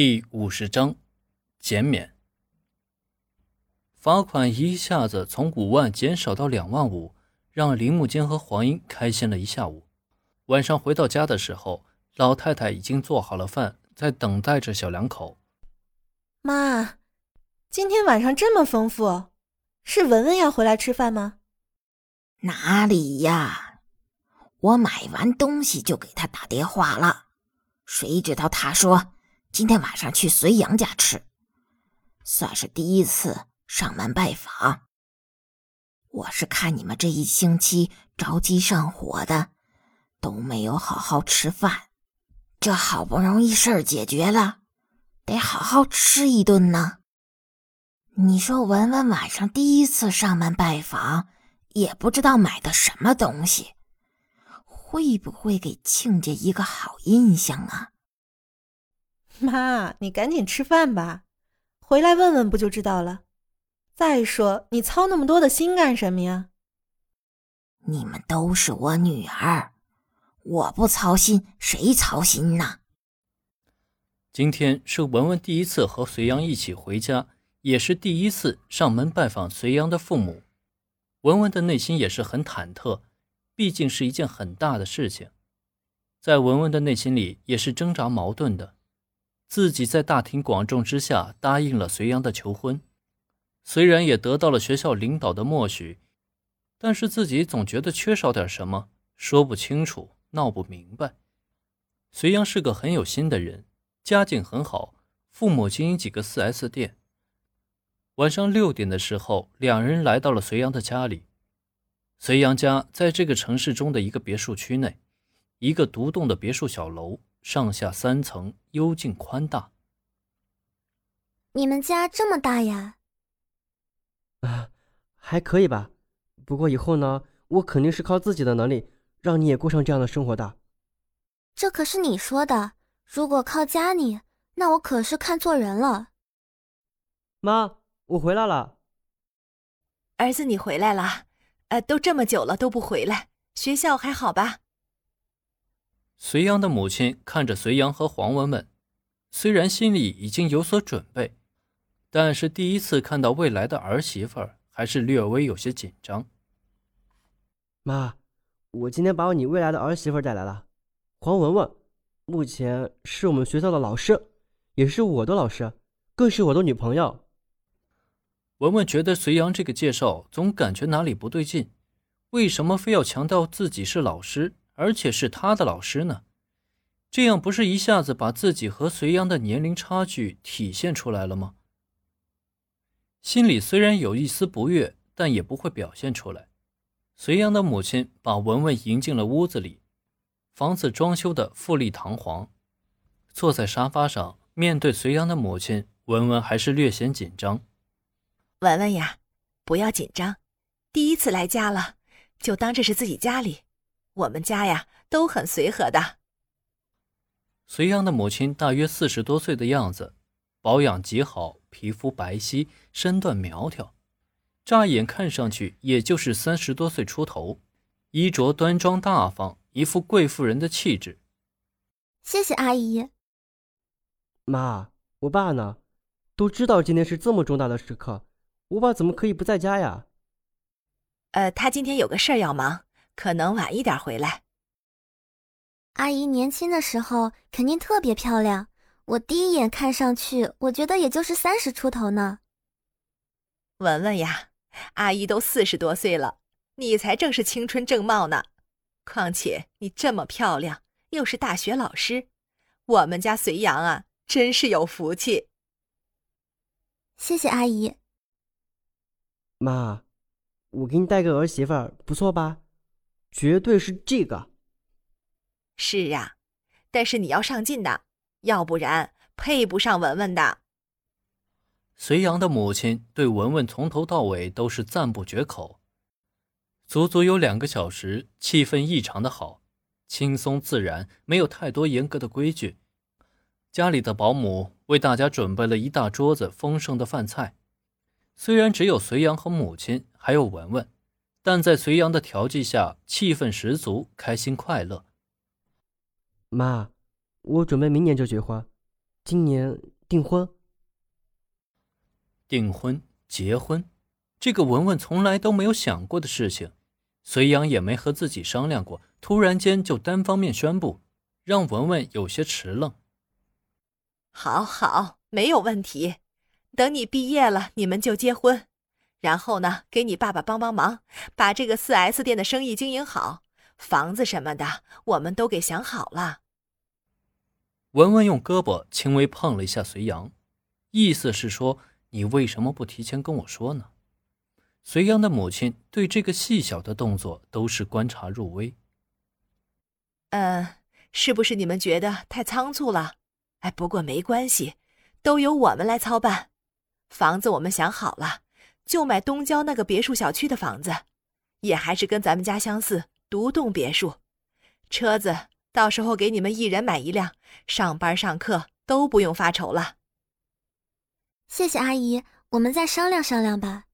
第五十章，减免。罚款一下子从五万减少到两万五，让林木坚和黄英开心了一下午。晚上回到家的时候，老太太已经做好了饭，在等待着小两口。妈，今天晚上这么丰富，是文文要回来吃饭吗？哪里呀，我买完东西就给他打电话了，谁知道他说。今天晚上去隋阳家吃，算是第一次上门拜访。我是看你们这一星期着急上火的，都没有好好吃饭，这好不容易事儿解决了，得好好吃一顿呢。你说文文晚上第一次上门拜访，也不知道买的什么东西，会不会给亲家一个好印象啊？妈，你赶紧吃饭吧，回来问问不就知道了。再说，你操那么多的心干什么呀？你们都是我女儿，我不操心，谁操心呢？今天是文文第一次和隋阳一起回家，也是第一次上门拜访隋阳的父母。文文的内心也是很忐忑，毕竟是一件很大的事情，在文文的内心里也是挣扎矛盾的。自己在大庭广众之下答应了隋阳的求婚，虽然也得到了学校领导的默许，但是自己总觉得缺少点什么，说不清楚，闹不明白。隋阳是个很有心的人，家境很好，父母经营几个 4S 店。晚上六点的时候，两人来到了隋阳的家里。隋阳家在这个城市中的一个别墅区内，一个独栋的别墅小楼。上下三层，幽静宽大。你们家这么大呀？啊，还可以吧。不过以后呢，我肯定是靠自己的能力，让你也过上这样的生活的。这可是你说的。如果靠家里，那我可是看错人了。妈，我回来了。儿子，你回来了。呃，都这么久了都不回来，学校还好吧？隋阳的母亲看着隋阳和黄文文，虽然心里已经有所准备，但是第一次看到未来的儿媳妇儿，还是略微有些紧张。妈，我今天把你未来的儿媳妇带来了，黄文文，目前是我们学校的老师，也是我的老师，更是我的女朋友。文文觉得隋阳这个介绍总感觉哪里不对劲，为什么非要强调自己是老师？而且是他的老师呢，这样不是一下子把自己和隋阳的年龄差距体现出来了吗？心里虽然有一丝不悦，但也不会表现出来。隋阳的母亲把文文迎进了屋子里，房子装修的富丽堂皇。坐在沙发上，面对隋阳的母亲，文文还是略显紧张。文文呀，不要紧张，第一次来家了，就当这是自己家里。我们家呀都很随和的。隋阳的母亲大约四十多岁的样子，保养极好，皮肤白皙，身段苗条，乍眼看上去也就是三十多岁出头，衣着端庄大方，一副贵妇人的气质。谢谢阿姨。妈，我爸呢？都知道今天是这么重大的时刻，我爸怎么可以不在家呀？呃，他今天有个事儿要忙。可能晚一点回来。阿姨年轻的时候肯定特别漂亮，我第一眼看上去，我觉得也就是三十出头呢。文文呀，阿姨都四十多岁了，你才正是青春正茂呢。况且你这么漂亮，又是大学老师，我们家隋阳啊，真是有福气。谢谢阿姨。妈，我给你带个儿媳妇儿，不错吧？绝对是这个。是啊，但是你要上进的，要不然配不上文文的。隋阳的母亲对文文从头到尾都是赞不绝口，足足有两个小时，气氛异常的好，轻松自然，没有太多严格的规矩。家里的保姆为大家准备了一大桌子丰盛的饭菜，虽然只有隋阳和母亲，还有文文。但在隋阳的调剂下，气氛十足，开心快乐。妈，我准备明年就结婚，今年订婚。订婚、结婚，这个文文从来都没有想过的事情，隋阳也没和自己商量过，突然间就单方面宣布，让文文有些迟愣。好好，没有问题。等你毕业了，你们就结婚，然后呢，给你爸爸帮帮忙，把这个四 S 店的生意经营好，房子什么的，我们都给想好了。文文用胳膊轻微碰了一下隋阳，意思是说：“你为什么不提前跟我说呢？”隋阳的母亲对这个细小的动作都是观察入微。嗯，是不是你们觉得太仓促了？哎，不过没关系，都由我们来操办。房子我们想好了，就买东郊那个别墅小区的房子，也还是跟咱们家相似，独栋别墅。车子。到时候给你们一人买一辆，上班上课都不用发愁了。谢谢阿姨，我们再商量商量吧。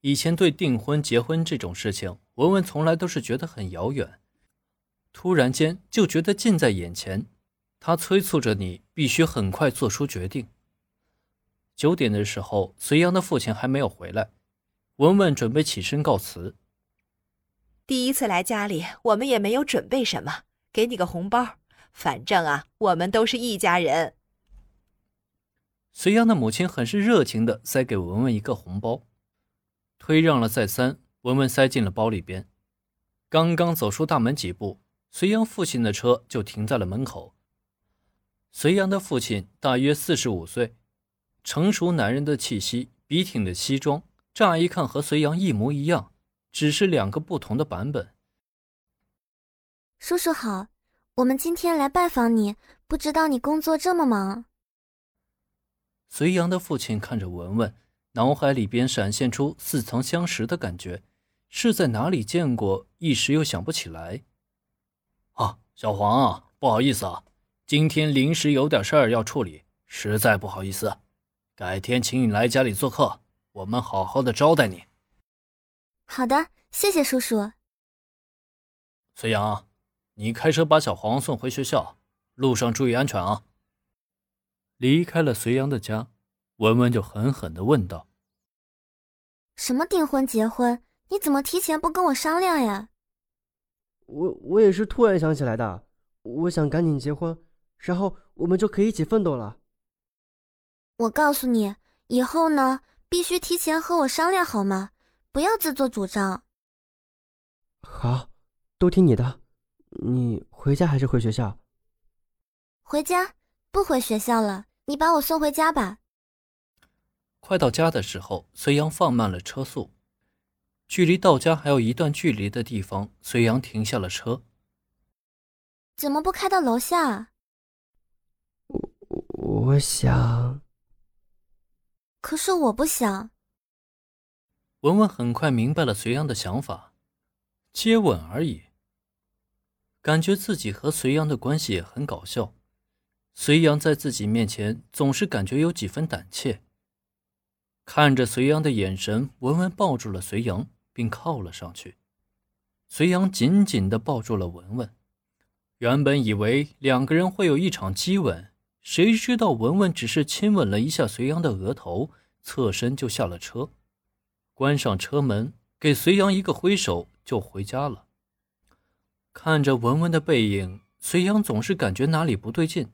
以前对订婚、结婚这种事情，文文从来都是觉得很遥远，突然间就觉得近在眼前。他催促着你必须很快做出决定。九点的时候，隋阳的父亲还没有回来，文文准备起身告辞。第一次来家里，我们也没有准备什么，给你个红包。反正啊，我们都是一家人。隋阳的母亲很是热情的塞给文文一个红包，推让了再三，文文塞进了包里边。刚刚走出大门几步，隋阳父亲的车就停在了门口。隋阳的父亲大约四十五岁，成熟男人的气息，笔挺的西装，乍一看和隋阳一模一样。只是两个不同的版本。叔叔好，我们今天来拜访你，不知道你工作这么忙。隋阳的父亲看着文文，脑海里边闪现出似曾相识的感觉，是在哪里见过，一时又想不起来。啊，小黄啊，不好意思啊，今天临时有点事儿要处理，实在不好意思，改天请你来家里做客，我们好好的招待你。好的，谢谢叔叔。隋阳，你开车把小黄送回学校，路上注意安全啊。离开了隋阳的家，文文就狠狠的问道：“什么订婚结婚？你怎么提前不跟我商量呀？”我我也是突然想起来的，我想赶紧结婚，然后我们就可以一起奋斗了。我告诉你，以后呢，必须提前和我商量，好吗？不要自作主张。好，都听你的。你回家还是回学校？回家，不回学校了。你把我送回家吧。快到家的时候，隋阳放慢了车速。距离到家还有一段距离的地方，隋阳停下了车。怎么不开到楼下？我我想。可是我不想。文文很快明白了隋阳的想法，接吻而已。感觉自己和隋阳的关系也很搞笑，隋阳在自己面前总是感觉有几分胆怯。看着隋阳的眼神，文文抱住了隋阳，并靠了上去。隋阳紧紧的抱住了文文。原本以为两个人会有一场激吻，谁知道文文只是亲吻了一下隋阳的额头，侧身就下了车。关上车门，给隋阳一个挥手，就回家了。看着文文的背影，隋阳总是感觉哪里不对劲。